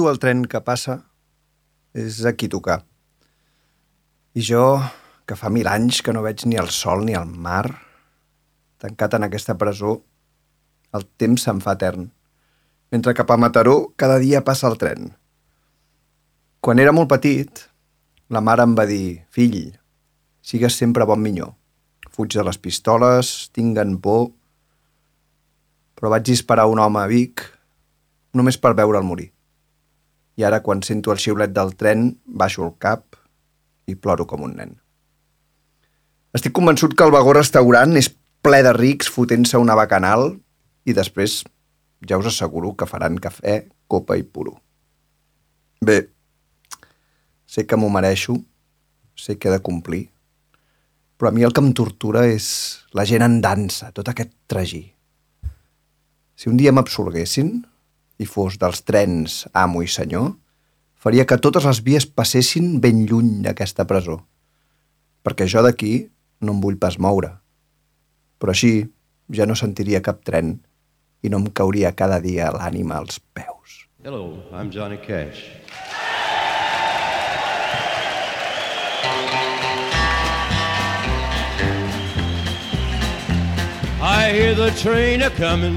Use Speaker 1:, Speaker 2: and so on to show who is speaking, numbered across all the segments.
Speaker 1: Sento el tren que passa, és aquí tocar. I jo, que fa mil anys que no veig ni el sol ni el mar, tancat en aquesta presó, el temps se'n fa etern. Mentre cap a Mataró cada dia passa el tren. Quan era molt petit, la mare em va dir «Fill, sigues sempre bon minyó. Fuig de les pistoles, tinguen por...» Però vaig disparar un home a Vic només per veure'l morir. I ara, quan sento el xiulet del tren, baixo el cap i ploro com un nen. Estic convençut que el vagó restaurant és ple de rics fotent-se una bacanal i després ja us asseguro que faran cafè, copa i puro. Bé, sé que m'ho mereixo, sé que he de complir, però a mi el que em tortura és la gent en dansa, tot aquest tragí. Si un dia m'absolguessin i fos dels trens amo i senyor, faria que totes les vies passessin ben lluny d'aquesta presó, perquè jo d'aquí no em vull pas moure. Però així ja no sentiria cap tren i no em cauria cada dia l'ànima als peus.
Speaker 2: Hello, I'm Johnny Cash. I hear the train a comin',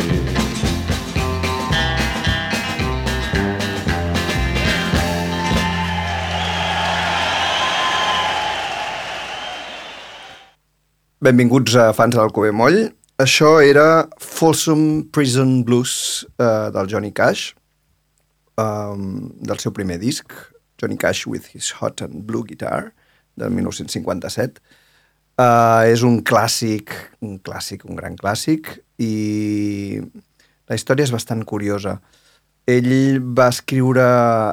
Speaker 1: Benvinguts a fans de l'Alcover Moll. Això era Folsom Prison Blues eh, del Johnny Cash. um, del seu primer disc, Johnny Cash with his Hot and Blue Guitar, del 1957. Uh, és un clàssic, un clàssic, un gran clàssic, i la història és bastant curiosa. Ell va escriure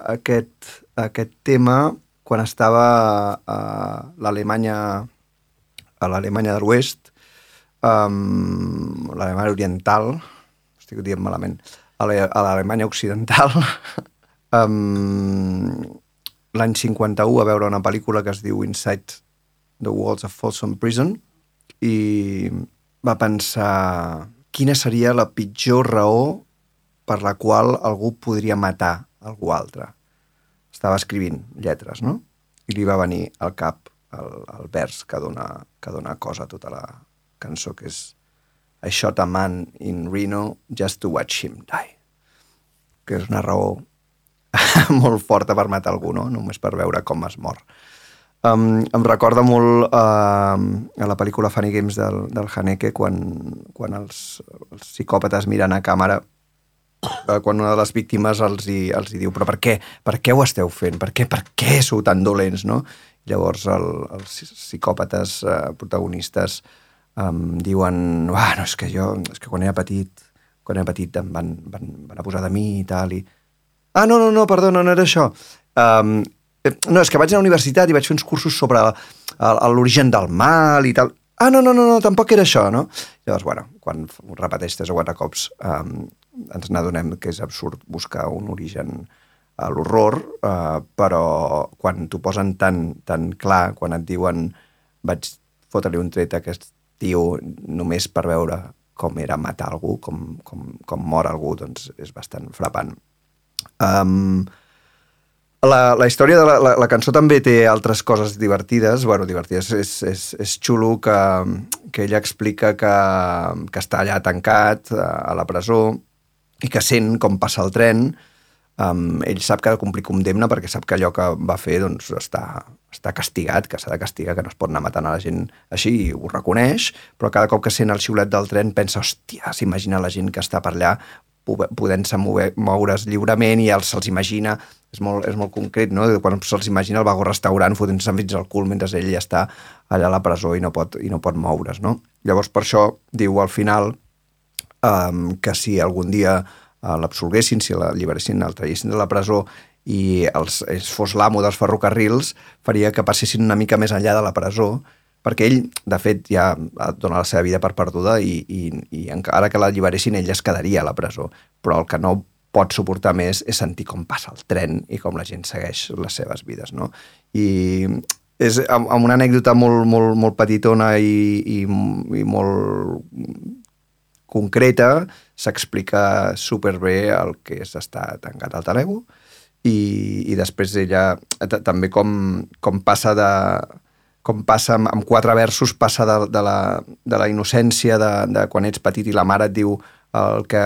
Speaker 1: aquest, aquest tema quan estava a l'Alemanya a l'Alemanya de l'Oest, um, l'Alemanya Oriental, estic dient malament, a l'Alemanya Occidental, um, l'any 51 va veure una pel·lícula que es diu Inside the Walls of Folsom Prison i va pensar quina seria la pitjor raó per la qual algú podria matar algú altre. Estava escrivint lletres, no? I li va venir al cap el, el vers que dona, que dona cosa a tota la cançó, que és I shot a man in Reno just to watch him die. Que és una raó molt forta per matar algú, no? Només per veure com es mor. Um, em recorda molt uh, a la pel·lícula Funny Games del, del Haneke quan, quan els, els psicòpates miren a càmera uh, quan una de les víctimes els hi, els hi diu però per què? Per què ho esteu fent? Per què, per què sou tan dolents? No? Llavors el, els psicòpates uh, protagonistes um, diuen ah, no, és que jo, és que quan era petit quan era petit em van, van, van abusar de mi i tal i ah, no, no, no, perdona, no era això um, no, és que vaig a la universitat i vaig fer uns cursos sobre l'origen del mal i tal. Ah, no, no, no, no, tampoc era això, no? Llavors, bueno, quan repeteix tres o quatre cops um, ens n'adonem que és absurd buscar un origen a l'horror, uh, però quan t'ho posen tan, tan clar, quan et diuen vaig fotre-li un tret a aquest tio només per veure com era matar algú, com, com, com mor algú, doncs és bastant frapant. Um, la, la història de la, la, la cançó també té altres coses divertides. bueno, divertides. És, és, és xulo que, que ella explica que, que està allà tancat a la presó i que sent com passa el tren. Um, ell sap que ha de complir condemna perquè sap que allò que va fer doncs, està, està castigat, que s'ha de castigar, que no es pot anar matant a la gent així, i ho reconeix, però cada cop que sent el xiulet del tren pensa, hòstia, s'imagina la gent que està per allà podent-se moure's lliurement i se'ls imagina és molt, és molt concret, no? Quan se'ls imagina el vagó restaurant fotent-se fins al cul mentre ell ja està allà a la presó i no pot, i no pot moure's, no? Llavors, per això, diu al final um, que si algun dia l'absolguessin, si l'alliberessin, el traguessin de la presó i els, els fos l'amo dels ferrocarrils, faria que passessin una mica més enllà de la presó, perquè ell, de fet, ja dona la seva vida per perduda i, i, i encara que l'alliberessin, ell es quedaria a la presó. Però el que no pot suportar més és sentir com passa el tren i com la gent segueix les seves vides, no? I és amb una anècdota molt, molt, molt petitona i, i, i molt concreta s'explica superbé el que és estar tancat al talego i, i després ella també com, com passa de com passa amb, amb quatre versos passa de, de, la, de la innocència de, de quan ets petit i la mare et diu el que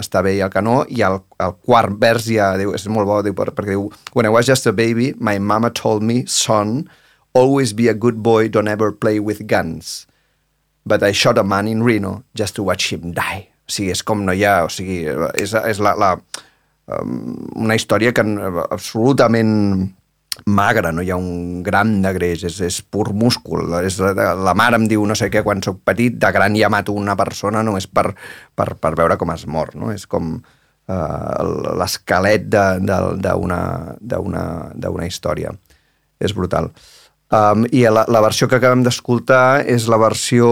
Speaker 1: està bé i el que no, i el, el quart vers ja diu, és molt bo, diu, perquè diu When I was just a baby, my mama told me, son, always be a good boy, don't ever play with guns. But I shot a man in Reno just to watch him die. Sigui, és com no hi ha... O sigui, és, és la, la, um, una història que absolutament magre, no hi ha un gram de greix, és, és pur múscul. És, la mare em diu no sé què quan sóc petit, de gran ja mato una persona només per, per, per veure com es mor. No? És com uh, l'esquelet d'una història. És brutal. Um, I la, la versió que acabem d'escoltar és la versió,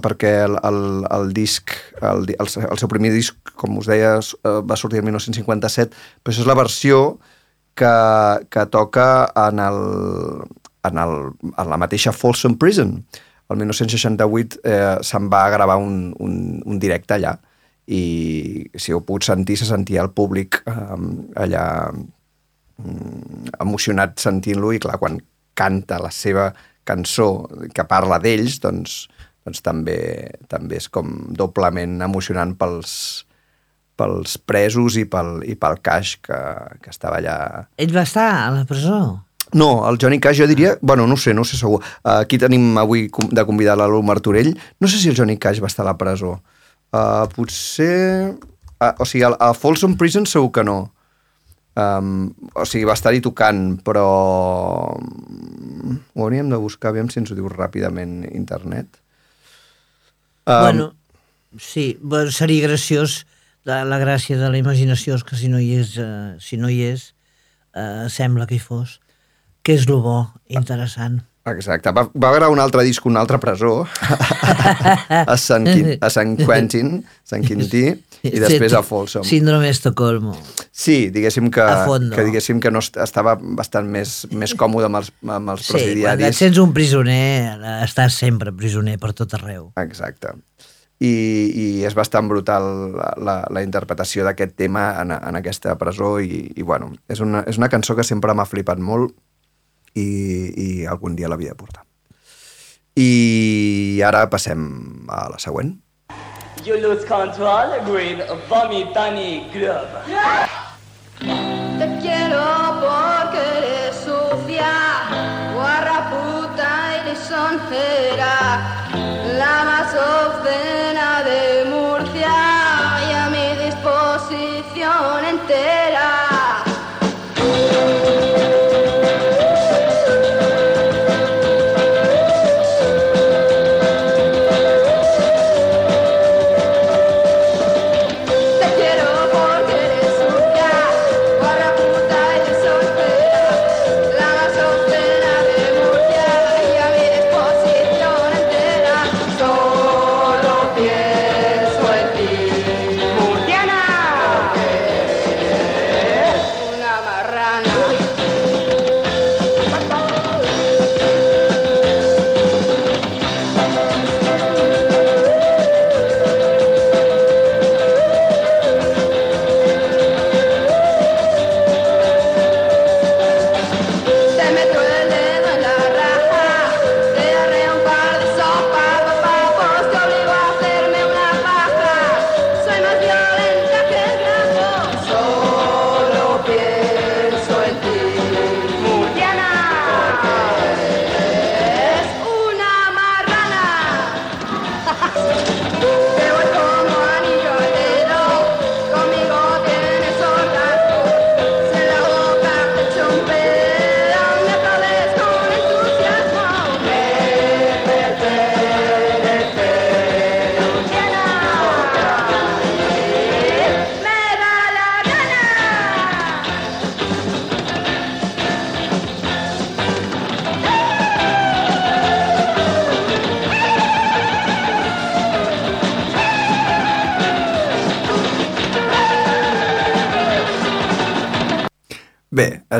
Speaker 1: perquè el, el, el disc, el, el, el seu primer disc, com us deia, va sortir el 1957, però això és la versió que, que toca en, el, en, el, en la mateixa Folsom Prison. El 1968 eh, se'n va gravar un, un, un directe allà i si ho puc sentir, se sentia el públic eh, allà mm, emocionat sentint-lo i clar, quan canta la seva cançó que parla d'ells, doncs, doncs també, també és com doblement emocionant pels, pels presos i pel, i pel Cash que, que estava allà.
Speaker 3: Ell va estar a la presó?
Speaker 1: No, el Johnny Cash jo diria... Bueno, no sé, no sé segur. Aquí tenim avui de convidar l'Alu Martorell. No sé si el Johnny Cash va estar a la presó. Uh, potser... Uh, o sigui, a, a Folsom Prison segur que no. Um, o sigui, va estar-hi tocant, però mm, ho hauríem de buscar, aviam si ens ho diu ràpidament internet. Um,
Speaker 3: Bueno, sí, seria graciós. La, la gràcia de la imaginació és que si no hi és, eh, si no hi és eh, sembla que hi fos. Que és lo bo, interessant.
Speaker 1: Exacte. Va, va gravar un altre disc, una altra presó, a Sant, Quin, a Sant Quentin, Sant Quintí, i després a Folsom.
Speaker 3: Síndrome Estocolmo.
Speaker 1: Sí, diguéssim que, que, diguéssim que no est- estava bastant més, més còmode amb els, amb els
Speaker 3: Sí, quan et
Speaker 1: presidiaris.
Speaker 3: sents un prisioner, estàs sempre prisioner per tot arreu.
Speaker 1: Exacte. I, I és bastant brutal la, la, la interpretació d'aquest tema en, en aquesta presó i, i bueno, és una, és una cançó que sempre m'ha flipat molt i, i algun dia l'havia de portar. I ara passem a la següent.
Speaker 4: You lose control with Vomitani Club.
Speaker 5: Te quiero porque eres sucia, guarra puta y lisonjera, la más obscena de Murcia y a mi disposición entera.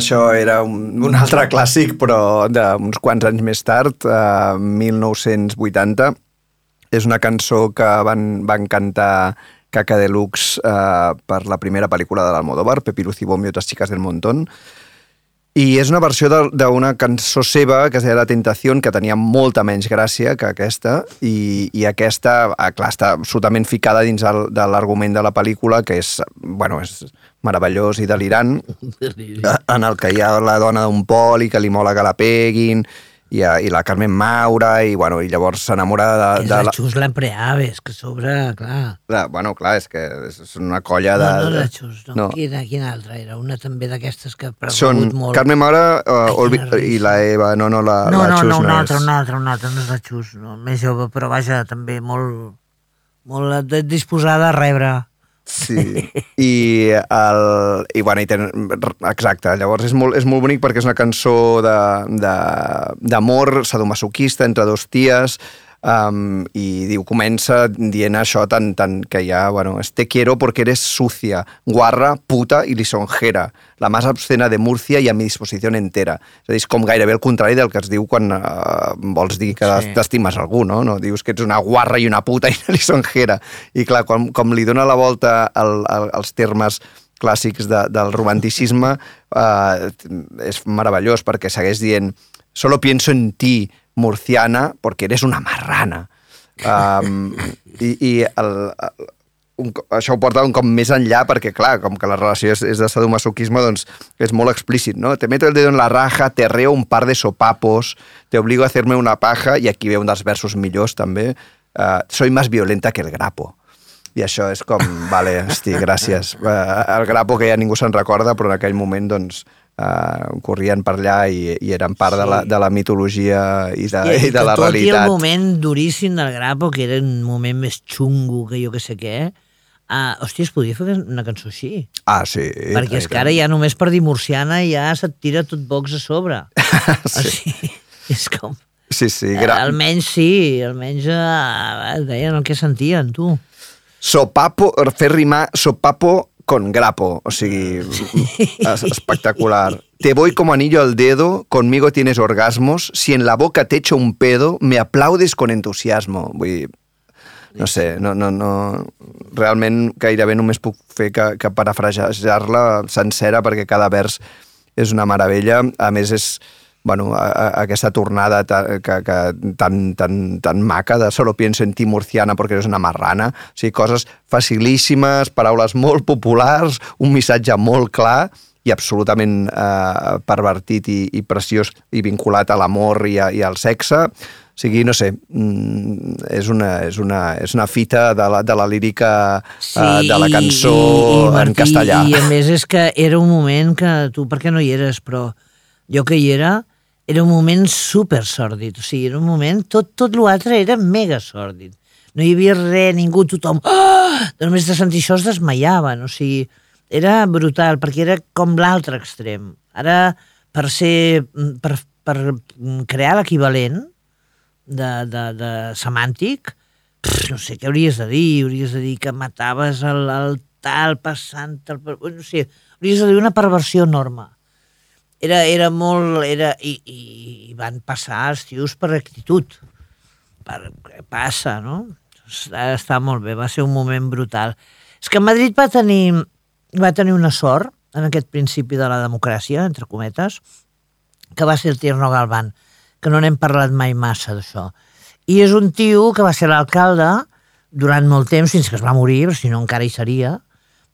Speaker 1: Això era un, un altre clàssic, però d'uns quants anys més tard, eh, 1980. És una cançó que van, van cantar Caca Deluxe eh, per la primera pel·lícula de l'Almodóvar, Pepi Bombi i otras chicas del montón. I és una versió d'una cançó seva que es deia La Tentación, que tenia molta menys gràcia que aquesta, i, i aquesta, ah, clar, està absolutament ficada dins el, de l'argument de la pel·lícula, que és, bueno, és meravellós i delirant, en el que hi ha la dona d'un poli que li mola que la peguin, i, a- i la Carmen Maura, i, bueno, i llavors s'enamora de,
Speaker 3: És
Speaker 1: de
Speaker 3: la
Speaker 1: la...
Speaker 3: Xus Lampreaves, que sobre, clar...
Speaker 1: de... Bueno, clar, és que és una colla de...
Speaker 3: No, no la Xus, no. no. Quina, quina altra era? Una també d'aquestes que ha
Speaker 1: Són
Speaker 3: prevalgut molt.
Speaker 1: Carmen Maura uh,
Speaker 3: Ai,
Speaker 1: Olvi, i la Eva, no, no, la,
Speaker 3: no,
Speaker 1: la
Speaker 3: no,
Speaker 1: Xus
Speaker 3: no, una altra,
Speaker 1: és...
Speaker 3: una altra, una altra, no és la Xus, no, més jove, però vaja, també molt, molt disposada a rebre.
Speaker 1: Sí, i, el, i bueno, i ten, exacte, llavors és molt, és molt bonic perquè és una cançó d'amor sadomasoquista entre dos ties um, i diu, comença dient això tan, tan que ja, bueno, es te quiero porque eres sucia, guarra, puta i lisonjera, la más obscena de Murcia i a mi disposició entera. És a dir, és com gairebé el contrari del que es diu quan uh, vols dir que
Speaker 3: Sí.
Speaker 1: sí. t'estimes algú, no? no? Dius que ets una guarra i una puta i una lisonjera. I clar, com, com li dona la volta al, al, als termes clàssics de, del romanticisme, eh, és meravellós perquè segueix dient solo pienso en ti, murciana, porque eres una marrana. Um, I i el, un, això ho porta un cop més enllà perquè, clar, com que la relació és, és de sadomasoquisme, doncs és molt explícit, no? Te meto el dedo en la raja, te reo un par de sopapos, te obligo a hacerme una paja, i aquí ve un dels versos millors també, uh, soy más violenta que el grapo. I això és com, vale, hosti, gràcies. Eh, el grapo que ja ningú se'n recorda, però en aquell moment, doncs, eh, corrien per allà i, i eren part sí. de, la, de la mitologia i de, i, i de la
Speaker 3: tot i
Speaker 1: realitat.
Speaker 3: el moment duríssim del Grapo, que era un moment més xungo que jo que sé què, uh, hòstia, es podria fer una cançó així.
Speaker 1: Ah, sí.
Speaker 3: perquè és que ara ja només per dir murciana ja se't tira tot box a sobre.
Speaker 1: sí.
Speaker 3: O sigui, és com...
Speaker 1: Sí, sí. Gra...
Speaker 3: Almenys sí, almenys uh, deien el que sentien, tu.
Speaker 1: Sopapo, fer rimar sopapo con grapo, o sigui, es- espectacular. Te voy como anillo al dedo, conmigo tienes orgasmos, si en la boca te echo un pedo, me aplaudes con entusiasmo. Vull dir, no sé, no, no, no, realment gairebé només puc fer que, que parafrasejar-la sencera perquè cada vers és una meravella. A més, és bueno, a, a, aquesta tornada ta, que, que, tan, tan, tan maca de solo pienso en ti murciana perquè eres una marrana. O sigui, coses facilíssimes, paraules molt populars, un missatge molt clar i absolutament eh, pervertit i, i preciós i vinculat a l'amor i, a, i al sexe. O sigui, no sé, mm, és una, és una, és una fita de la, de la lírica eh, de la cançó en
Speaker 3: Martí,
Speaker 1: castellà.
Speaker 3: I a més és que era un moment que tu, perquè no hi eres, però jo que hi era, era un moment super sòrdid. O sigui, era un moment, tot, tot l'altre era mega sòrdid. No hi havia res, ningú, tothom... Oh! Només de sentir això es desmaiaven. O sigui, era brutal, perquè era com l'altre extrem. Ara, per ser... per, per crear l'equivalent de, de, de semàntic, pff, no sé què hauries de dir, hauries de dir que mataves el, el tal passant, el, no sé, hauries de dir una perversió enorme. Era, era molt... Era, i, i, van passar els tios per actitud. Per, passa, no? Està, molt bé, va ser un moment brutal. És que Madrid va tenir, va tenir una sort en aquest principi de la democràcia, entre cometes, que va ser el Tierno Galván, que no n'hem parlat mai massa d'això. I és un tio que va ser l'alcalde durant molt temps, fins que es va morir, si no encara hi seria,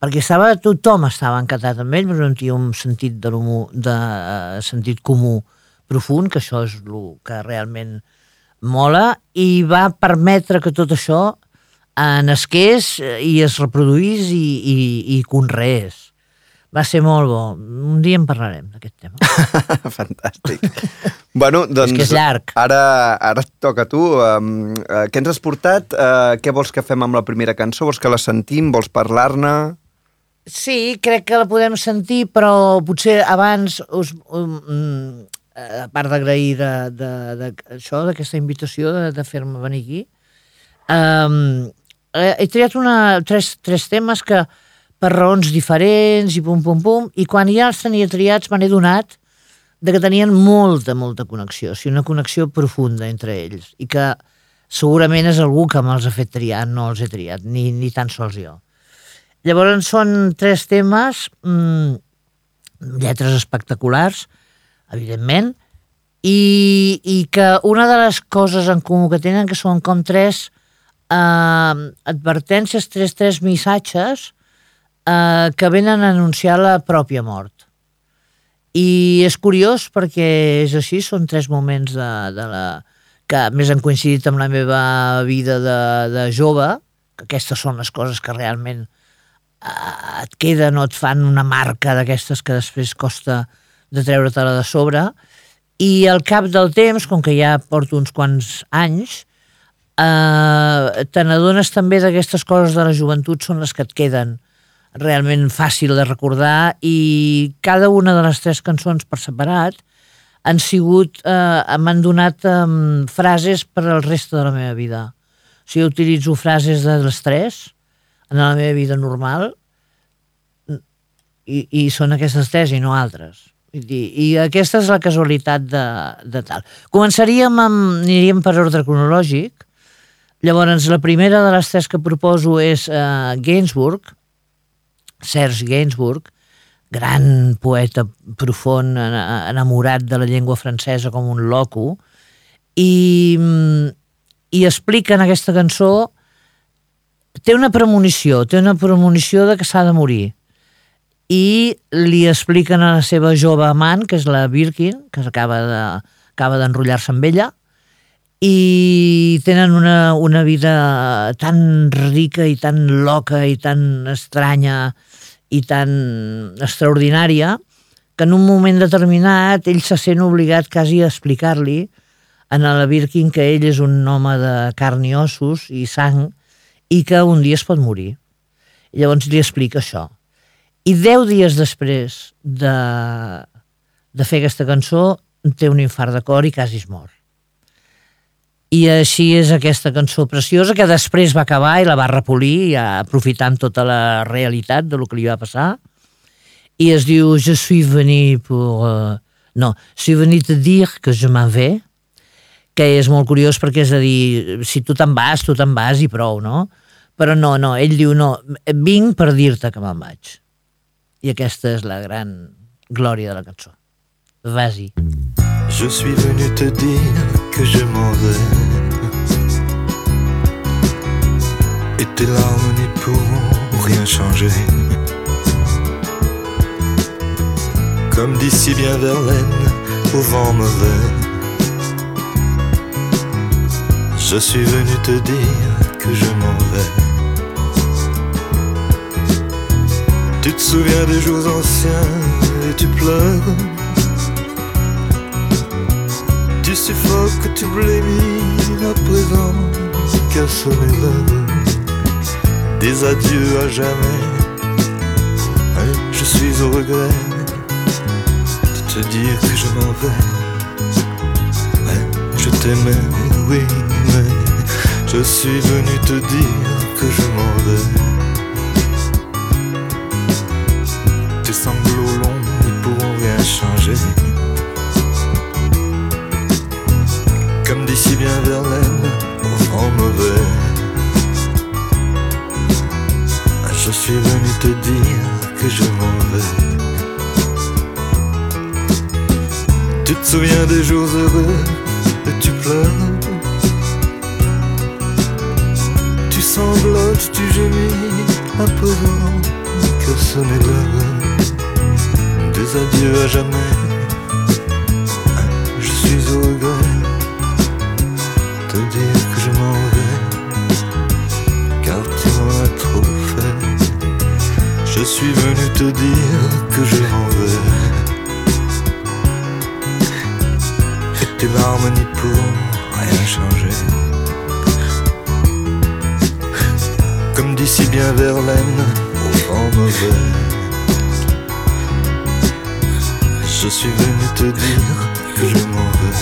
Speaker 3: perquè estava, tothom estava encantat amb ell, però era un tio amb sentit, de, de eh, sentit comú profund, que això és el que realment mola, i va permetre que tot això eh, nasqués eh, i es reproduís i, i, i conreés. Va ser molt bo. Un dia en parlarem d'aquest tema.
Speaker 1: Fantàstic. bueno, doncs...
Speaker 3: que és llarg.
Speaker 1: Ara, ara et toca a tu. Um, uh, què ens has portat? Uh, què vols que fem amb la primera cançó? Vols que la sentim? Vols parlar-ne?
Speaker 3: Sí, crec que la podem sentir, però potser abans us, um, a part d'agrair de, de, de, això, d'aquesta invitació de, de fer-me venir aquí, um, he triat una, tres, tres temes que per raons diferents i pum, pum, pum, i quan ja els tenia triats me n'he donat de que tenien molta, molta connexió, o sigui, una connexió profunda entre ells, i que segurament és algú que me'ls ha fet triar, no els he triat, ni, ni tan sols jo. Llavors són tres temes, mmm, lletres espectaculars, evidentment, i, i que una de les coses en comú que tenen que són com tres eh, advertències, tres, tres missatges eh, que venen a anunciar la pròpia mort. I és curiós perquè és així, són tres moments de, de la, que més han coincidit amb la meva vida de, de jove, que aquestes són les coses que realment et queden o et fan una marca d'aquestes que després costa de treure-te-la de sobre, i al cap del temps, com que ja porto uns quants anys, eh, te n'adones també d'aquestes coses de la joventut són les que et queden realment fàcil de recordar i cada una de les tres cançons per separat han sigut, eh, m'han donat eh, frases per al reste de la meva vida. O sigui, utilitzo frases de les tres en la meva vida normal i, i són aquestes tres i no altres. Dir, I aquesta és la casualitat de, de tal. Començaríem amb, aniríem per ordre cronològic. Llavors, la primera de les tres que proposo és uh, Gainsbourg, Serge Gainsbourg, gran poeta profund, en- enamorat de la llengua francesa com un loco, i, mm, i explica en aquesta cançó té una premonició, té una premonició de que s'ha de morir. I li expliquen a la seva jove amant, que és la Birkin, que acaba de- acaba d'enrotllar-se amb ella, i tenen una, una vida tan rica i tan loca i tan estranya i tan extraordinària que en un moment determinat ell se sent obligat quasi a explicar-li a la Birkin que ell és un home de carn i ossos i sang i que un dia es pot morir. I llavors li explica això. I deu dies després de, de fer aquesta cançó té un infart de cor i quasi es mor. I així és aquesta cançó preciosa que després va acabar i la va repolir ja aprofitant tota la realitat de lo que li va passar i es diu Je suis venu pour... Uh, no, je suis venu te dire que je m'en vais que és molt curiós perquè és a dir, si tu te'n vas, tu te'n vas i prou, no? Però no, no, ell diu no, vinc per dir-te que me'n vaig. I aquesta és la gran glòria de la cançó. Vas-y.
Speaker 6: Je suis venu te dire que je m'en vais. Et tes larmes n'y pourront rien changer. Comme d'ici bien Verlaine, au vent mauvais. Je suis venu te dire que je m'en vais. Tu te souviens des jours anciens et tu pleures. Tu suffoques, tu blémis à présent, car sonner l'heure des adieux à jamais. Hein, Je suis au regret de te dire que je m'en vais. Hein, Je t'aimais, oui, mais je suis venu te dire que je m'en vais. Tes sanglots longs ne pourront rien changer. Comme d'ici bien Verlaine, vent mauvais. Je suis venu te dire que je m'en vais. Tu te souviens des jours heureux et tu pleures. Tu sanglotes, tu gémis présent que sonner l'heure des adieux à jamais. Je suis au regret te dire que je m'en vais, car tu m'en trop fait. Je suis venu te dire que je m'en vais. Et tes larmes n'y pourront rien changer. D'ici bien Verlaine, au vent mauvais. Je suis venu te dire que je m'en vais.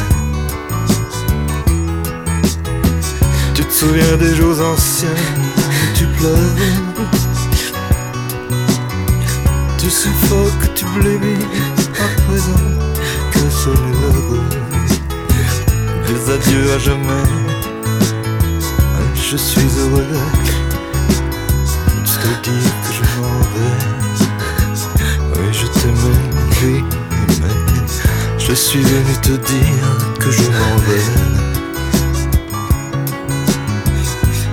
Speaker 6: Tu te souviens des jours anciens, tu pleures? Tu suffoques, tu blémis à présent que sonne l'heure des adieux à jamais. Je suis heureux que je m'en vais. Oui, je t'aimais, oui, mais je suis venu te dire que je m'en vais.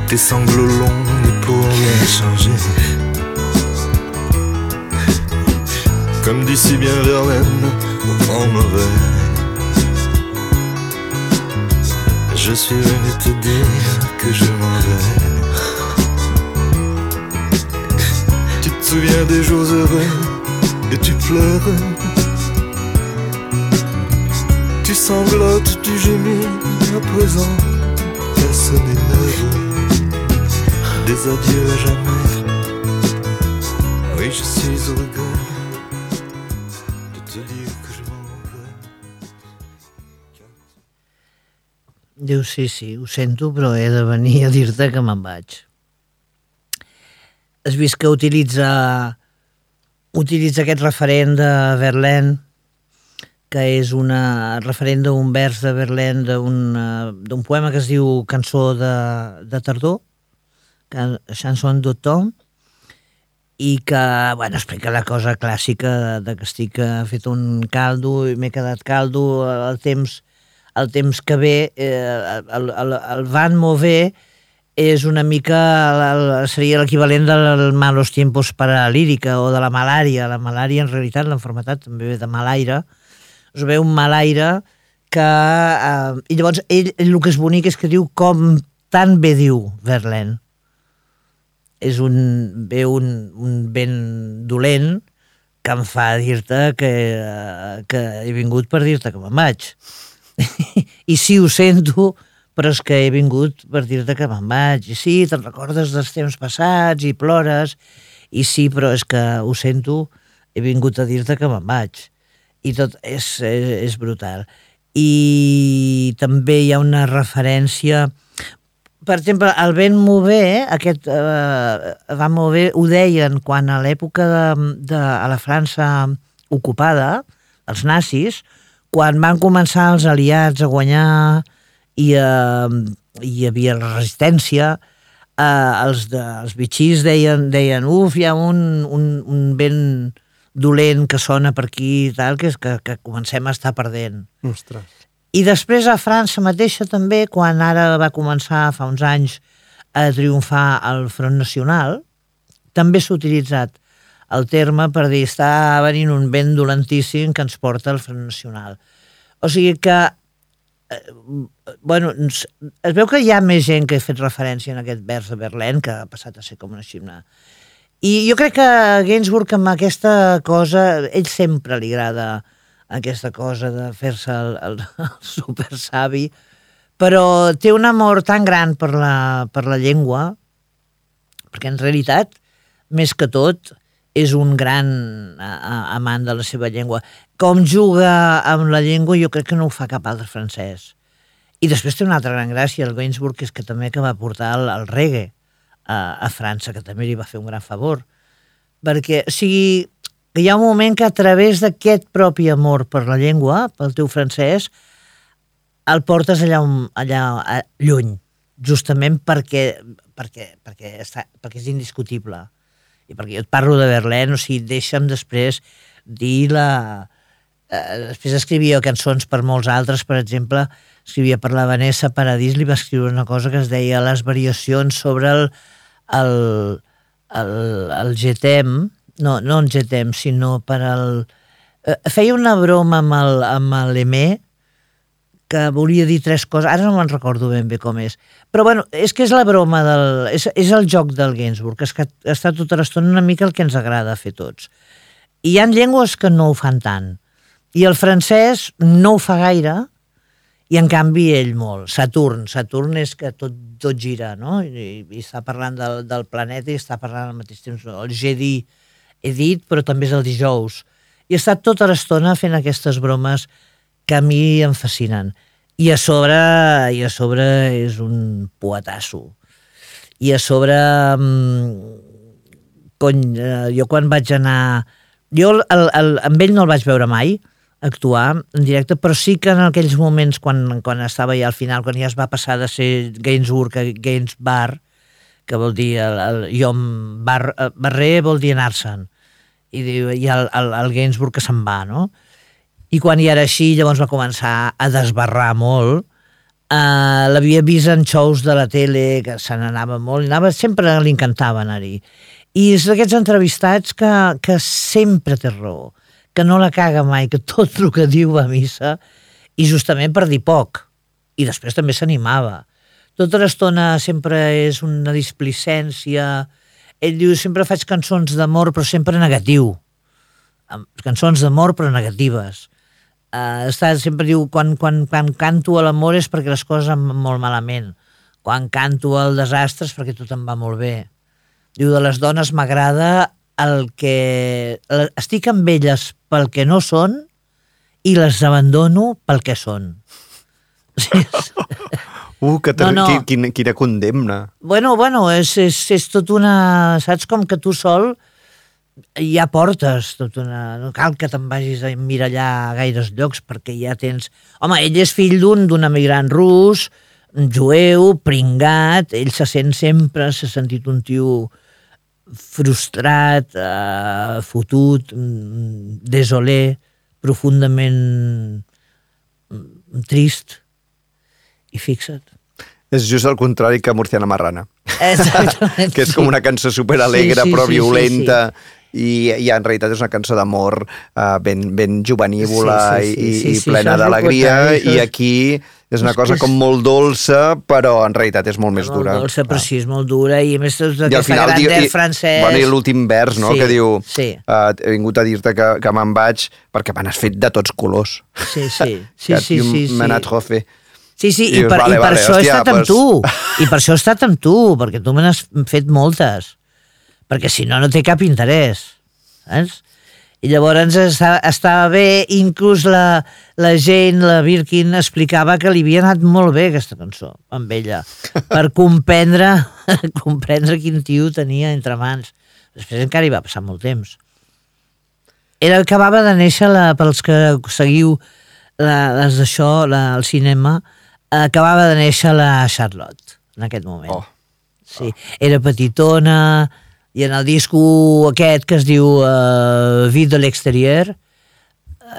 Speaker 6: Tes sanglots longs ne pourront rien changer. Comme d'ici bien Verlaine, vent mauvais. Je suis venu te dire que je m'en vais. Souviens des jours heureux et tu pleures. Tu sanglotes, tu gémis à présent. Qu'à sonner l'heure des adieux à jamais. Oui, je suis au regret.
Speaker 3: Diu, sí, sí, ho sento, però he de venir a dir-te que me'n vaig. Has vist que utilitza, utilitza aquest referent de Verlaine, que és una referent d'un vers de Verlaine d'un eh, poema que es diu Cançó de, de tardor, Chanson d'automne, i que, bueno, explica la cosa clàssica de, de que estic eh, fet un caldo i m'he quedat caldo el temps, el temps que ve, eh, el, el, el van mover és una mica, seria l'equivalent del malos tiempos para la lírica o de la malària. La malària, en realitat, l'enfermetat també ve de malaire. Us ve un malaire que... Eh, I llavors, ell, el que és bonic és que diu com tan bé diu Verlaine. És un, ve un, un vent dolent que em fa dir-te que, eh, que he vingut per dir-te que me'n vaig. I sí, ho sento, però és que he vingut per dir-te que me'n vaig. I sí, te'n recordes dels temps passats i plores. I sí, però és que ho sento, he vingut a dir-te que me'n vaig. I tot és, és, és brutal. I també hi ha una referència per exemple, el vent mover, aquest eh, va mover, ho deien quan a l'època de, de a la França ocupada, els nazis, quan van començar els aliats a guanyar i eh, hi havia la resistència, eh, els, de, els bitxís deien, deien uf, hi ha un, un, un vent dolent que sona per aquí i tal, que és que, que comencem a estar perdent.
Speaker 1: Ostres.
Speaker 3: I després a França mateixa també, quan ara va començar fa uns anys a triomfar el Front Nacional, també s'ha utilitzat el terme per dir està venint un vent dolentíssim que ens porta al Front Nacional. O sigui que bueno, es veu que hi ha més gent que ha fet referència en aquest vers de Berlín que ha passat a ser com una ximna. I jo crec que Gainsbourg amb aquesta cosa, ell sempre li agrada aquesta cosa de fer-se el, el, el super savi, però té un amor tan gran per la, per la llengua, perquè en realitat, més que tot, és un gran a, a, amant de la seva llengua. Com juga amb la llengua jo crec que no ho fa cap altre francès. I després té una altra gran gràcia, el Gainsbourg, que és que també que va portar el, el reggae a, a França, que també li va fer un gran favor. Perquè, o sigui, hi ha un moment que a través d'aquest propi amor per la llengua, pel teu francès, el portes allà, on, allà lluny, justament perquè, perquè, perquè, està, perquè és indiscutible. I perquè jo et parlo de Berlín, o sigui, deixa'm després dir la... Eh, després escrivia cançons per molts altres, per exemple, escrivia per la Vanessa Paradís, li va escriure una cosa que es deia les variacions sobre el, el, el, el GTM, no, no en GTM, sinó per al... Eh, feia una broma amb el, amb que volia dir tres coses, ara no me'n recordo ben bé com és. Però bueno, és que és la broma del... És, és el joc del Gainsbourg, és que està tota l'estona una mica el que ens agrada fer tots. I hi ha llengües que no ho fan tant. I el francès no ho fa gaire, i en canvi ell molt. Saturn, Saturn és que tot, tot gira, no? I, i està parlant del, del planeta i està parlant al mateix temps. El Jedi he dit, però també és el dijous. I estat tota l'estona fent aquestes bromes que a mi em fascinen. I a sobre, i a sobre és un poetasso. I a sobre, mmm, cony, eh, jo quan vaig anar... Jo el, el, amb ell no el vaig veure mai, actuar en directe, però sí que en aquells moments quan, quan estava ja al final, quan ja es va passar de ser Gainsbourg a Gains Bar, que vol dir el, el, jo bar, barrer vol dir anar-se'n i, diu, i el, el, el Gainsbourg que se'n va, no? I quan hi era així, llavors va començar a desbarrar molt. Uh, L'havia vist en shows de la tele, que se n'anava molt, anava, sempre li encantava anar-hi. I és d'aquests entrevistats que, que sempre té raó, que no la caga mai, que tot el que diu va a missa, i justament per dir poc. I després també s'animava. Tota l'estona sempre és una displicència, ell diu, sempre faig cançons d'amor, però sempre negatiu. Cançons d'amor, però negatives. Uh, està, sempre diu, quan, quan, quan canto a l'amor és perquè les coses em van molt malament. Quan canto al desastre és perquè tot em va molt bé. Diu, de les dones m'agrada el que... Estic amb elles pel que no són i les abandono pel que són. Sí,
Speaker 1: Uh, que
Speaker 3: No, no.
Speaker 1: Quina, quina condemna.
Speaker 3: Bueno, bueno, és, és, és tot una... Saps com que tu sol ja portes tot una... No cal que te'n vagis a mirallar a gaires llocs perquè ja tens... Home, ell és fill d'un d'un emigrant rus, jueu, pringat, ell se sent sempre, s'ha sentit un tio frustrat, eh, fotut, mm, desolé, profundament mm, trist. I fixa't.
Speaker 1: És just el contrari que Murciana Marrana.
Speaker 3: Exactament.
Speaker 1: que és com una cançó superalegre,
Speaker 3: Sí, sí,
Speaker 1: però
Speaker 3: sí, sí,
Speaker 1: violenta. I, i en realitat és una cançó d'amor uh, ben, ben juvenívola
Speaker 3: Sí, sí, sí,
Speaker 1: i,
Speaker 3: sí,
Speaker 1: i
Speaker 3: sí,
Speaker 1: plena
Speaker 3: és
Speaker 1: d'alegria i
Speaker 3: és-
Speaker 1: aquí és una
Speaker 3: és
Speaker 1: cosa
Speaker 3: és-
Speaker 1: com molt dolça però en realitat és molt més
Speaker 3: molt
Speaker 1: dura.
Speaker 3: dolça, però
Speaker 1: Ah.
Speaker 3: sí, és molt dura, i a més tot
Speaker 1: I al
Speaker 3: aquesta
Speaker 1: final
Speaker 3: gran
Speaker 1: diu, i,
Speaker 3: francès...
Speaker 1: bueno, i l'últim vers, no?,
Speaker 3: Sí,
Speaker 1: que diu
Speaker 3: sí.
Speaker 1: uh, he vingut a dir-te que, que me'n vaig perquè me n'has fet de tots colors.
Speaker 3: Sí, sí, sí, sí, sí,
Speaker 1: me
Speaker 3: sí.
Speaker 1: n'has fet.
Speaker 3: Sí, sí,
Speaker 1: I
Speaker 3: i, per,
Speaker 1: vale,
Speaker 3: i per
Speaker 1: vale,
Speaker 3: això he
Speaker 1: hòstia,
Speaker 3: estat amb
Speaker 1: pues-
Speaker 3: tu. I per això he estat amb tu, perquè tu me n'has fet moltes. Perquè si no, no té cap interès. Saps? I llavors estava, estava bé, inclús la, la gent, la Birkin, explicava que li havia anat molt bé aquesta cançó amb ella, per comprendre, comprendre quin tio tenia entre mans. Després encara hi va passar molt temps. Era, acabava de néixer, la, pels que seguiu la, les d'això, el cinema, acabava de néixer la Charlotte, en aquest moment.
Speaker 1: Oh.
Speaker 3: Sí, era petitona, i en el disco aquest que es diu uh, Vie de l'exterieur,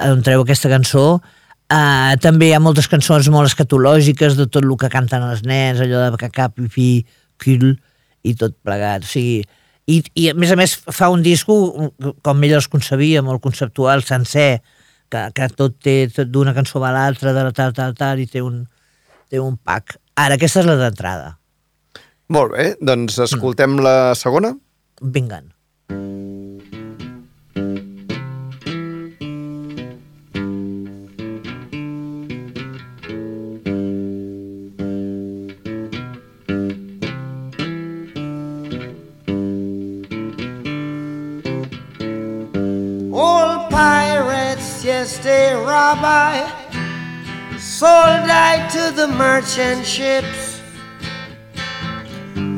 Speaker 3: on treu aquesta cançó, uh, també hi ha moltes cançons molt escatològiques de tot el que canten els nens, allò de cacà, pipí, cul, i tot plegat. O sigui, i, I a més a més fa un disco com ell els concebia, molt conceptual, sencer, que, que tot té d'una cançó a l'altra, de tal, tal, tal, i té un, té un pack. Ara, aquesta és la d'entrada.
Speaker 1: Molt bé, doncs escoltem la segona.
Speaker 3: Vinguen.
Speaker 7: Old pirates, yes, they sold I to the merchant ships.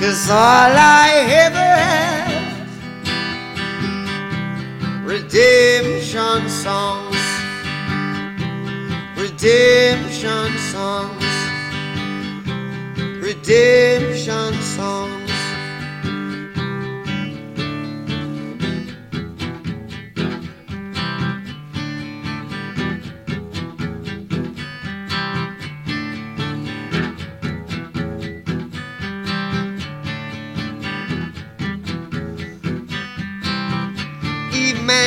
Speaker 7: Cause all I ever have, redemption songs, redemption songs, redemption songs.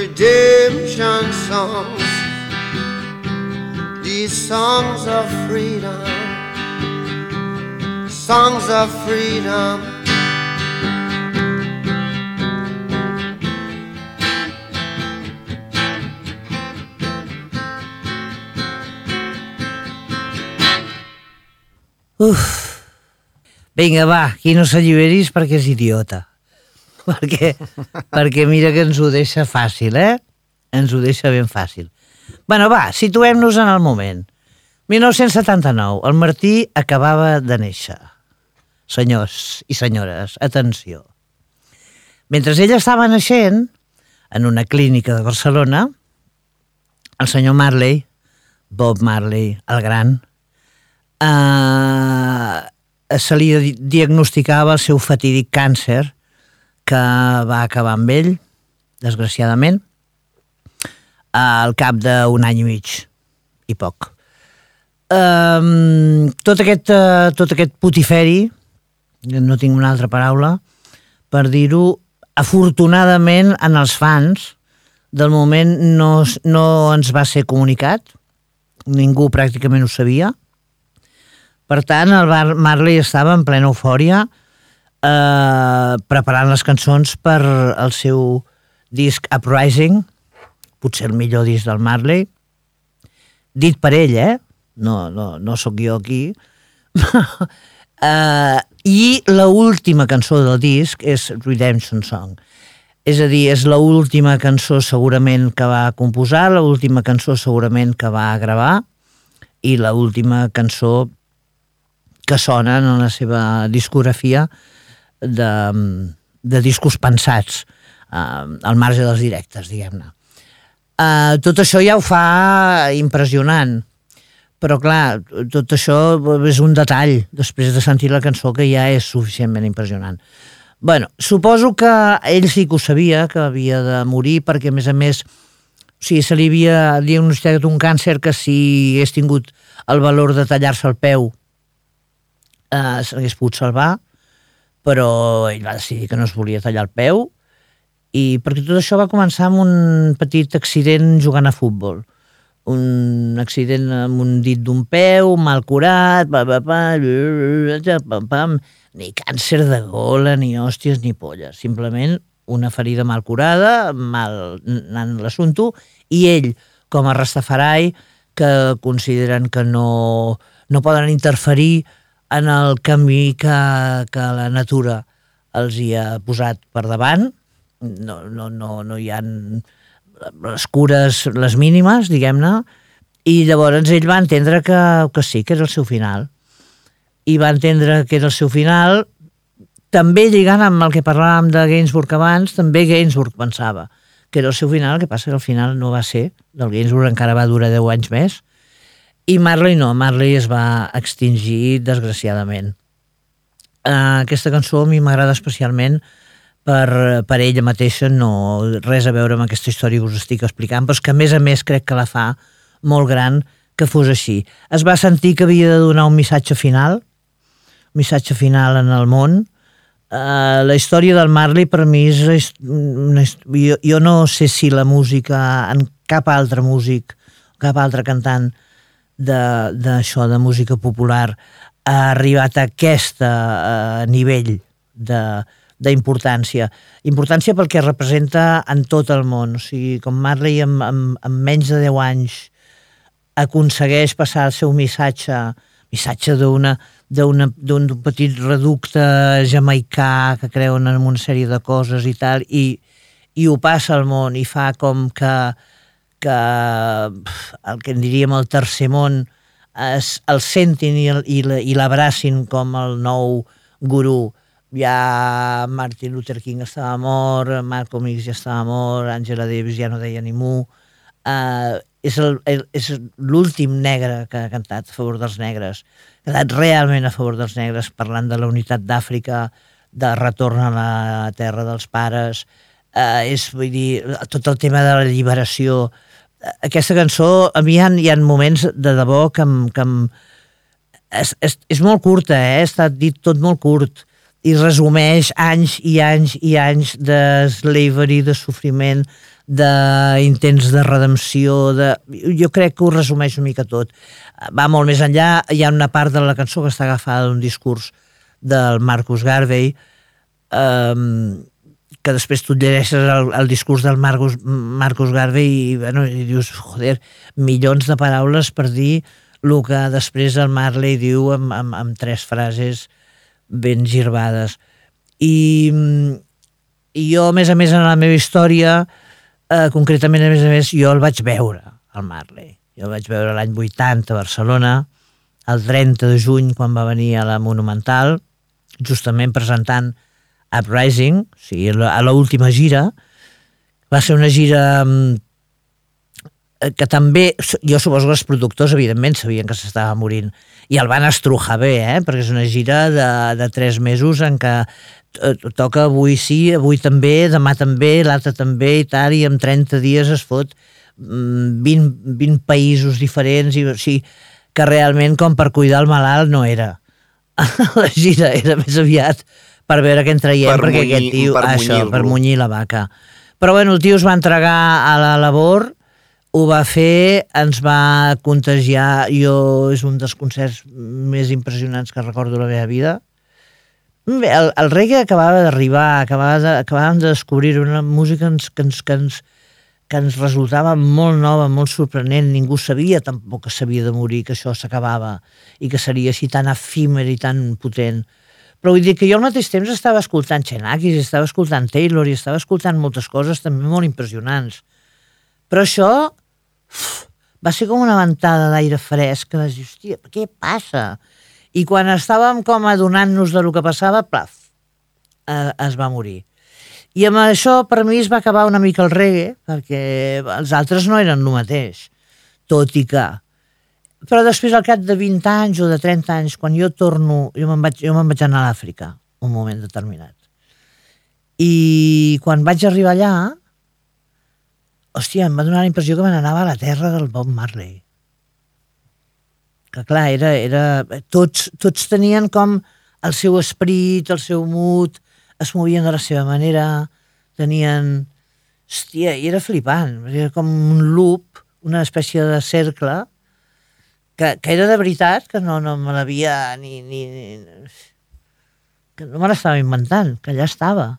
Speaker 7: redemption songs, these songs of freedom. songs of freedom.
Speaker 3: Uf. Vinga, va, qui no s'alliberis perquè és idiota. Perquè, perquè mira que ens ho deixa fàcil, eh? Ens ho deixa ben fàcil. Bueno, va, situem-nos en el moment. 1979, el Martí acabava de néixer. Senyors i senyores, atenció. Mentre ella estava naixent, en una clínica de Barcelona, el senyor Marley, Bob Marley, el gran, eh, se li di- diagnosticava el seu fatídic càncer que va acabar amb ell, desgraciadament, al cap d'un any i mig i poc. Um, tot, aquest, uh, tot aquest putiferi, no tinc una altra paraula, per dir-ho, afortunadament en els fans del moment no, no ens va ser comunicat, ningú pràcticament ho sabia, per tant, el Bar Marley estava en plena eufòria eh, preparant les cançons per el seu disc Uprising, potser el millor disc del Marley, dit per ell, eh? No, no, no sóc jo aquí. uh, I la última cançó del disc és Redemption Song. És a dir, és la última cançó segurament que va composar, la última cançó segurament que va gravar i la última cançó que sonen en la seva discografia de, de discos pensats eh, al marge dels directes, diguem-ne. Eh, tot això ja ho fa impressionant, però clar, tot això és un detall després de sentir la cançó que ja és suficientment impressionant. bueno, suposo que ell sí que ho sabia, que havia de morir, perquè a més a més o sigui, se li havia diagnosticat un càncer que si hagués tingut el valor de tallar-se el peu eh, s'hagués pogut salvar, però ell va decidir que no es volia tallar el peu i perquè tot això va començar amb un petit accident jugant a futbol un accident amb un dit d'un peu, mal curat, pa, pa, pa, pam, pam, ni càncer de gola, ni hòsties, ni polles. Simplement una ferida mal curada, mal anant l'assumpte, i ell, com a Rastafari, que consideren que no, no poden interferir en el camí que, que la natura els hi ha posat per davant, no, no, no, no hi ha les cures, les mínimes, diguem-ne, i llavors ell va entendre que, que sí, que era el seu final. I va entendre que era el seu final, també lligant amb el que parlàvem de Gainsbourg abans, també Gainsbourg pensava que era el seu final, el que passa que al final no va ser, del Gainsbourg encara va durar 10 anys més, i Marley no, Marley es va extingir desgraciadament. Uh, aquesta cançó a mi m'agrada especialment per, per ella mateixa, no res a veure amb aquesta història que us estic explicant, però és que a més a més crec que la fa molt gran que fos així. Es va sentir que havia de donar un missatge final, un missatge final en el món. Uh, la història del Marley per mi és... una jo, jo no sé si la música, en cap altre músic, cap altre cantant d'això, de, de música popular, ha arribat a aquest uh, nivell d'importància. Importància pel que representa en tot el món. O sigui, com Marley en, en, en menys de 10 anys aconsegueix passar el seu missatge, missatge d'una d'una- d'un d'un petit reducte jamaicà que creuen en una sèrie de coses i tal, i, i ho passa al món i fa com que, que el que en diríem el tercer món es, el sentin i, el- i, la- i l'abracin com el nou gurú. Ja Martin Luther King estava mort, Malcolm X ja estava mort, Angela Davis ja no deia ni mu. Uh, el- és l'últim negre que ha cantat a favor dels negres. Ha quedat realment a favor dels negres, parlant de la unitat d'Àfrica, de retorn a la terra dels pares, uh, és, vull dir, tot el tema de la lliberació. Eh, Aquesta cançó, a mi hi ha, hi ha moments de debò que em, que em, és, és, és molt curta, eh? està dit tot molt curt i resumeix anys i anys i anys de slavery, de sofriment, d'intents de redempció, de... jo crec que ho resumeix una mica tot. Va molt més enllà, hi ha una part de la cançó que està agafada d'un discurs del Marcus Garvey, um, que després tu llegeixes el, el discurs del Marcus, Marcus Garvey i, bueno, i dius, joder, milions de paraules per dir el que després el Marley diu amb, amb, amb tres frases ben girbades. I, I jo, a més a més, en la meva història, eh, concretament, a més a més, jo el vaig veure, el Marley. Jo el vaig veure l'any 80 a Barcelona, el 30 de juny, quan va venir a la Monumental, justament presentant Uprising, o sigui, a l'última gira. Va ser una gira mm, eh, que també, jo suposo que els productors evidentment sabien que s'estava morint i el van estrujar bé, eh? perquè és una gira de, de tres mesos en què eh, toca avui sí, avui també, demà també, l'altre també i tal, i en 30 dies es fot 20, 20 països diferents i o sigui, que realment com per cuidar el malalt no era la gira era més aviat per veure què en traiem,
Speaker 1: Per
Speaker 3: perquè
Speaker 1: munyir-
Speaker 3: aquest tio,
Speaker 1: per
Speaker 3: això,
Speaker 1: munyir-lo.
Speaker 3: per munyir la vaca. Però bueno, el tio es va entregar a la labor, ho va fer, ens va contagiar, jo és un dels concerts més impressionants que recordo de la meva vida. Bé, el, el reggae acabava d'arribar, acabava de, acabàvem de descobrir una música que ens, que ens, que ens, que ens resultava molt nova, molt sorprenent. Ningú sabia tampoc que s'havia de morir, que això s'acabava i que seria així tan efímer i tan potent. Però vull dir que jo al mateix temps estava escoltant Xenakis, estava escoltant Taylor i estava escoltant moltes coses també molt impressionants. Però això uf, va ser com una ventada d'aire fresc que vas dir, hòstia, què passa? I quan estàvem com adonant-nos de lo que passava, plaf, eh, es va morir. I amb això, per mi, es va acabar una mica el reggae, perquè els altres no eren el mateix, tot i que... Però després, al cap de 20 anys o de 30 anys, quan jo torno, jo me'n vaig, jo me'n vaig anar a l'Àfrica, un moment determinat. I quan vaig arribar allà, hòstia, em va donar la impressió que me n'anava a la terra del Bob Marley. Que clar, era, era, tots, tots tenien com el seu esperit, el seu mood, es movien de la seva manera, tenien... Hòstia, i era flipant, era com un loop, una espècie de cercle, que, que era de veritat, que no, no me l'havia ni, ni, ni... que no me l'estava inventant, que allà estava.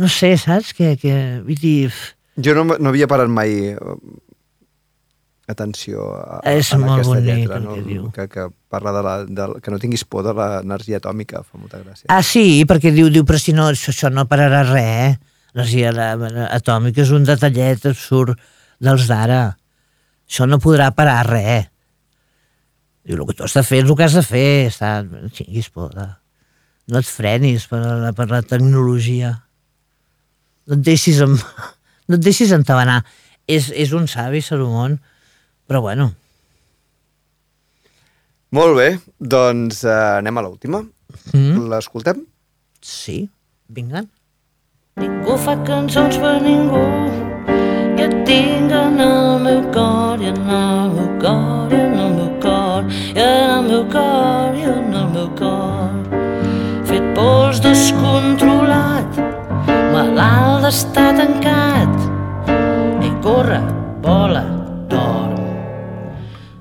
Speaker 3: No sé, saps? Que, que, vull dir,
Speaker 1: Jo no, no havia parat mai eh, atenció a, a,
Speaker 3: És
Speaker 1: en
Speaker 3: molt
Speaker 1: aquesta
Speaker 3: bonic
Speaker 1: lletra, no?
Speaker 3: que diu.
Speaker 1: Que, que parla de, la, de que no tinguis por de l'energia atòmica, fa molta gràcia.
Speaker 3: Ah, sí, perquè diu, diu però si no, això, això no pararà res, eh? L'energia atòmica és un detallet absurd dels d'ara. Això no podrà parar res. Diu, el que tu has de fer és el que has de fer. Està... Xinguis por. De... No et frenis per la, per la tecnologia. No et deixis, amb... no et deixis entabanar. És, és un savi, Salomón, però bueno,
Speaker 1: Molt bé, doncs eh, anem a l'última.
Speaker 3: Mm.
Speaker 1: L'escoltem?
Speaker 3: sí, vinga.
Speaker 8: Ningú fa cançons per ningú. I et tinc en el meu cor i en el meu cor i en el meu cor i en el meu cor i en el meu cor. Fet pols descontrolat malalt d'estar tancat. Ei corre, vola, dorm.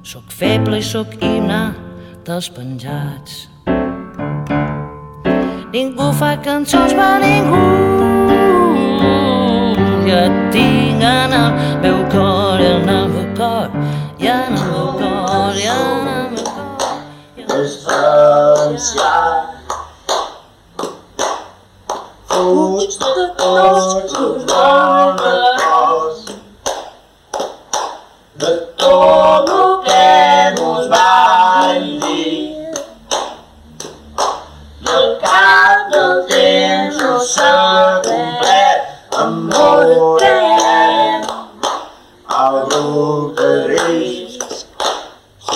Speaker 8: Soc feble i soc himne dels penjats. Ningú fa cançons per ningú i et tinc en el meu cor i en el meu cor i en el meu cor i en el meu cor Fuig de tots els homes de tot el que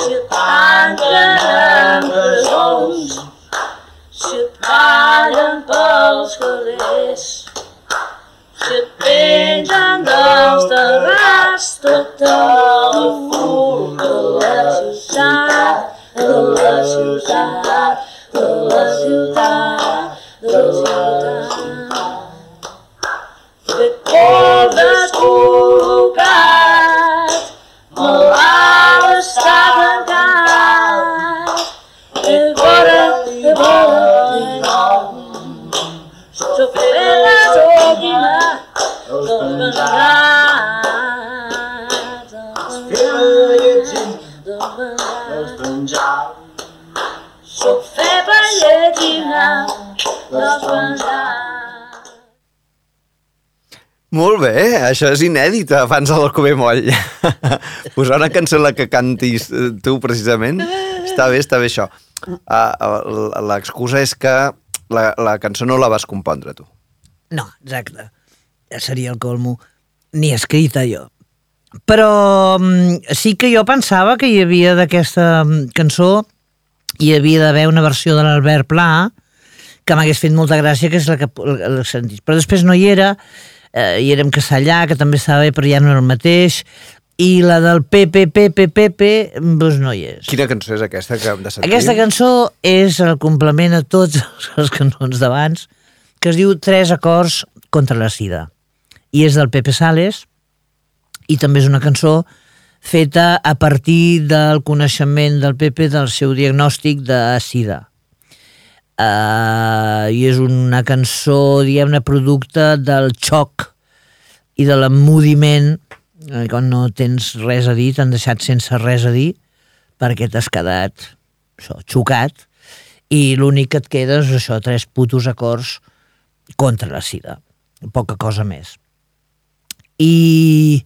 Speaker 8: et tanquen en presons si et ballen pels carrers si et pengen dels terrats tota la fum de la ciutat, de la ciutat, de la ciutat, de la ciutat. Dels pensats.
Speaker 1: Molt bé, això és inèdit abans de l'Alcover Moll. Posar una cançó en la que cantis eh, tu, precisament, està bé, està bé això. Uh, L'excusa és que la, la cançó no la vas compondre tu.
Speaker 3: No, exacte. Ja seria el colmo. Ni escrita jo. Però mm, sí que jo pensava que hi havia d'aquesta mm, cançó hi havia d'haver una versió de l'Albert Pla que m'hagués fet molta gràcia, que és la que la sentit. Però després no hi era, eh, hi era en castellà, que també estava bé, però ja no era el mateix, i la del Pepe, Pepe, Pepe, doncs no hi és.
Speaker 1: Quina cançó és aquesta que hem de sentir?
Speaker 3: Aquesta cançó és el complement a tots les cançons d'abans, que es diu Tres acords contra la sida. I és del Pepe Sales, i també és una cançó feta a partir del coneixement del Pepe del seu diagnòstic de sida. Uh, I és una cançó, diguem-ne, producte del xoc i de l'emmudiment eh, quan no tens res a dir, t'han deixat sense res a dir perquè t'has quedat això, xocat i l'únic que et queda és això, tres putos acords contra la sida. Poca cosa més. I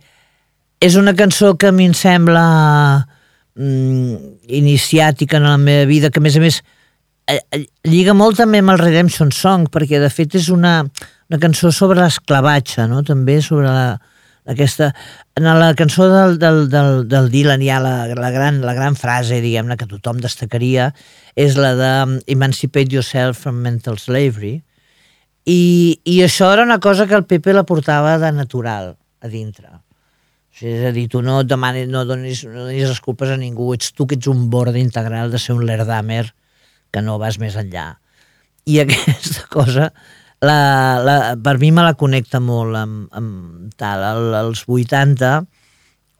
Speaker 3: és una cançó que a mi em sembla mm, iniciàtica en la meva vida, que a més a més eh, eh, lliga molt també amb el Redemption Song, perquè de fet és una, una cançó sobre l'esclavatge, no? també sobre la, aquesta... En la cançó del, del, del, del Dylan hi ha la, la, gran, la gran frase, diguem-ne, que tothom destacaria, és la de um, Emancipate yourself from mental slavery, i, i això era una cosa que el Pepe la portava de natural a dintre. O sigui, és a dir, tu no demanis, no donis, no donis les culpes a ningú, ets tu que ets un bord integral de ser un lerdamer que no vas més enllà. I aquesta cosa, la, la, per mi me la connecta molt amb, amb tal, el, als 80,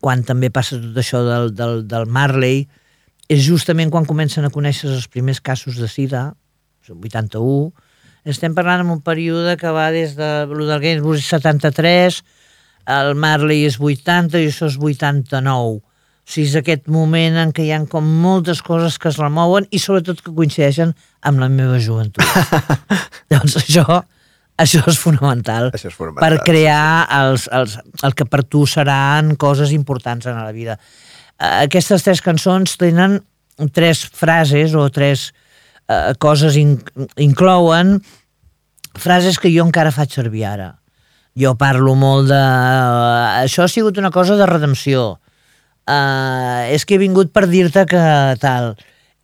Speaker 3: quan també passa tot això del, del, del Marley, és justament quan comencen a conèixer els primers casos de sida, el 81, estem parlant en un període que va des de lo del Gainsbourg 73, el Marley és 80 i això és 89. O sigui, és aquest moment en què hi ha com moltes coses que es remouen i sobretot que coincideixen amb la meva joventut. Llavors això, això és fonamental,
Speaker 1: Això és fonamental,
Speaker 3: per crear els, els, el que per tu seran coses importants en la vida. Eh, Aquestes tres cançons tenen tres frases o tres eh, coses in, inclouen frases que jo encara faig servir ara. Jo parlo molt de... Això ha sigut una cosa de redempció. Uh, és que he vingut per dir-te que tal.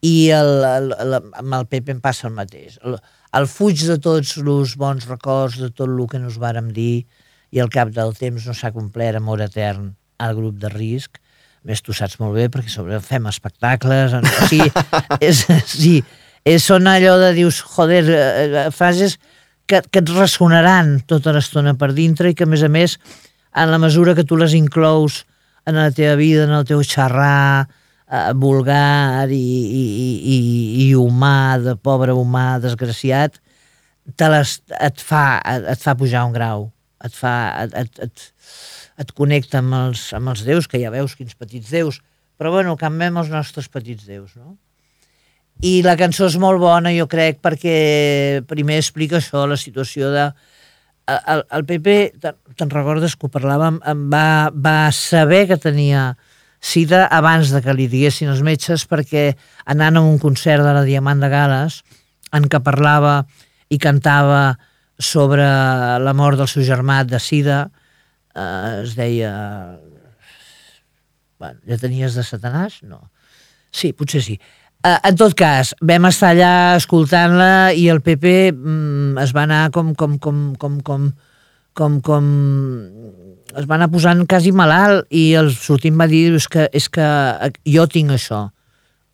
Speaker 3: I el, el, el, amb el Pepe em passa el mateix. El, el fuig de tots els bons records, de tot el que nos vàrem dir, i al cap del temps no s'ha complert amor etern al grup de risc. A més, tu saps molt bé, perquè sobre fem espectacles... O sigui, és, sí, és, són allò de dius, joder, eh, eh, frases que, que et ressonaran tota l'estona per dintre i que, a més a més, en la mesura que tu les inclous en la teva vida, en el teu xerrar eh, vulgar i, i, i, i humà, de pobre humà, desgraciat, te les, et, fa, et, et fa pujar un grau, et fa... Et, et, et, et connecta amb els, amb els déus, que ja veus quins petits déus, però bueno, canviem els nostres petits déus, no? I la cançó és molt bona, jo crec, perquè primer explica això, la situació de... El, el Pepe, te'n recordes que ho parlàvem, em va, va saber que tenia sida abans de que li diguessin els metges perquè anant a un concert de la Diamant de Gales en què parlava i cantava sobre la mort del seu germà de sida eh, es deia bueno, ja tenies de Satanàs? No. Sí, potser sí. Uh, en tot cas, vam estar allà escoltant-la i el PP mm, es va anar com, com, com, com, com, com, com es va anar posant quasi malalt i el sortint va dir és que, és que jo tinc això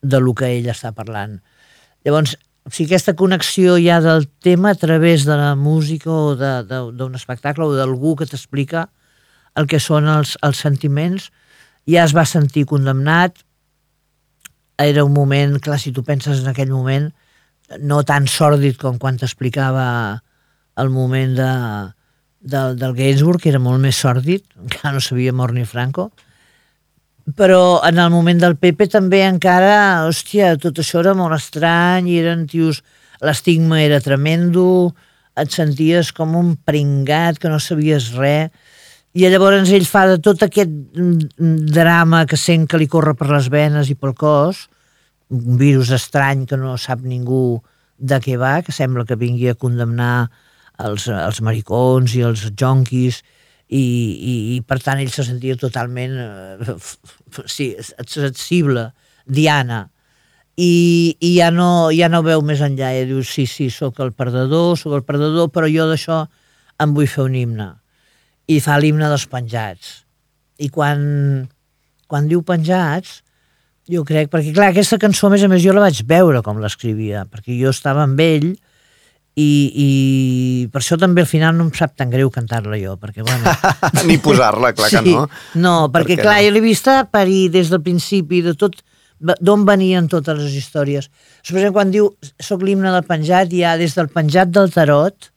Speaker 3: de lo que ell està parlant. Llavors, o sigui, aquesta connexió ja del tema a través de la música o d'un espectacle o d'algú que t'explica el que són els, els sentiments, ja es va sentir condemnat, era un moment, clar, si tu penses en aquell moment, no tan sòrdid com quan t'explicava el moment de, del, del Gainsbourg, que era molt més sòrdid, encara no sabia mort ni Franco, però en el moment del Pepe també encara, hòstia, tot això era molt estrany, i eren tios... L'estigma era tremendo, et senties com un pringat, que no sabies res, i llavors ell fa de tot aquest mm, drama que sent que li corre per les venes i pel cos, un virus estrany que no sap ningú de què va, que sembla que vingui a condemnar els, els maricons i els jonquis, i, i, i per tant ell se sentia totalment eh, sí, accessible, diana, i, i ja, no, ja no veu més enllà, i diu, sí, sí, sóc el perdedor, sóc el perdedor, però jo d'això em vull fer un himne. I fa l'himne dels penjats. I quan, quan diu penjats, jo crec, perquè clar, aquesta cançó, a més a més, jo la vaig veure com l'escrivia, perquè jo estava amb ell i, i per això també al final no em sap tan greu cantar-la jo, perquè bueno...
Speaker 1: Ni posar-la, clar que no.
Speaker 3: No, perquè
Speaker 1: Per
Speaker 3: clar,
Speaker 1: no?
Speaker 3: jo l'he vista parir des del principi de tot, d'on venien totes les històries. Per exemple, quan diu soc l'himne del penjat, ha des del penjat del tarot,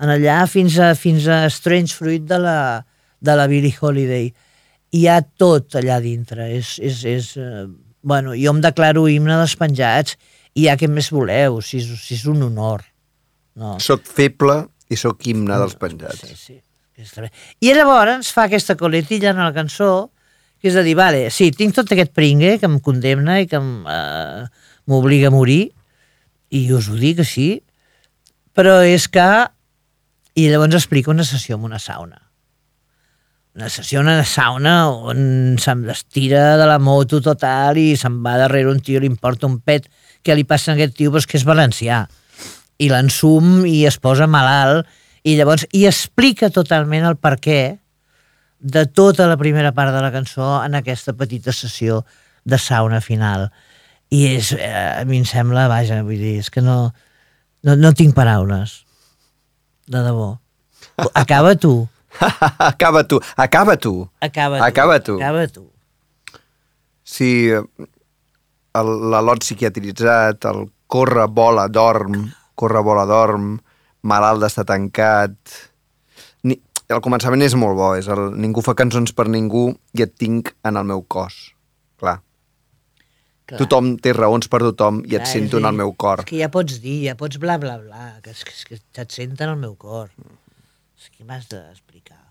Speaker 3: en allà, fins a, fins a Strange Fruit de la, de la Billie Holiday. Hi ha tot allà dintre. És, és, és, eh, bueno, jo em declaro himne dels penjats i ja què més voleu, si és, si és un honor. No.
Speaker 1: Soc feble i sóc himne dels penjats.
Speaker 3: Sí, sí. I llavors fa aquesta coletilla en la cançó, que és a dir, vale, sí, tinc tot aquest pringue que em condemna i que eh, m'obliga a morir, i us ho dic així, però és que... I llavors explica una sessió en una sauna. Una sessió en una sauna on se'n estira de la moto total i se'n va darrere un tio, li importa un pet, què li passa a aquest tio? Pues que és valencià. I l'ensum i es posa malalt i llavors i explica totalment el per què de tota la primera part de la cançó en aquesta petita sessió de sauna final. I és, eh, a mi em sembla, vaja, vull dir, és que no, no, no tinc paraules. De debò. Acaba tu.
Speaker 1: acaba tu, acaba tu.
Speaker 3: Acaba tu.
Speaker 1: Acaba tu.
Speaker 3: Acaba tu.
Speaker 1: Si l'alot psiquiatritzat, el corre, vola, dorm, corre, vola, dorm, malalt d'estar tancat... Ni, el començament és molt bo, és el ningú fa cançons per ningú i et tinc en el meu cos. Clar.
Speaker 3: Clar.
Speaker 1: Tothom té raons per tothom i et
Speaker 3: Clar,
Speaker 1: sento
Speaker 3: és
Speaker 1: en el meu cor.
Speaker 3: És que ja pots dir, ja pots bla, bla, bla, que, és, que, és que et senten al meu cor. És que m'has d'explicar.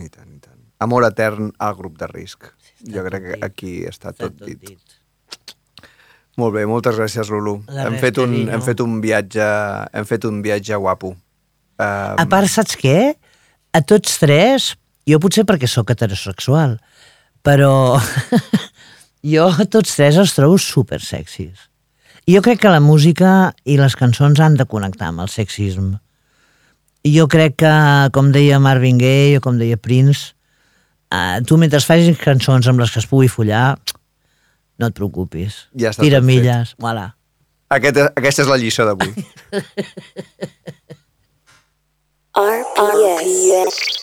Speaker 1: I tant, i tant. Amor etern al grup de risc. Jo crec que aquí està tot dit.
Speaker 3: dit.
Speaker 1: Molt bé, moltes gràcies, Lulu. Hem fet, un,
Speaker 3: carinyo.
Speaker 1: hem fet un viatge, hem fet un viatge guapo. Uh,
Speaker 3: A part, saps què? A tots tres, jo potser perquè sóc heterosexual, però jo a tots tres els trobo super sexis. I jo crec que la música i les cançons han de connectar amb el sexisme. I jo crec que, com deia Marvin Gaye o com deia Prince, eh, tu mentre facis cançons amb les que es pugui follar, no et preocupis.
Speaker 1: Ja està
Speaker 3: Tira milles, voilà.
Speaker 1: Aquest, aquesta és la lliçó d'avui.
Speaker 9: RPS.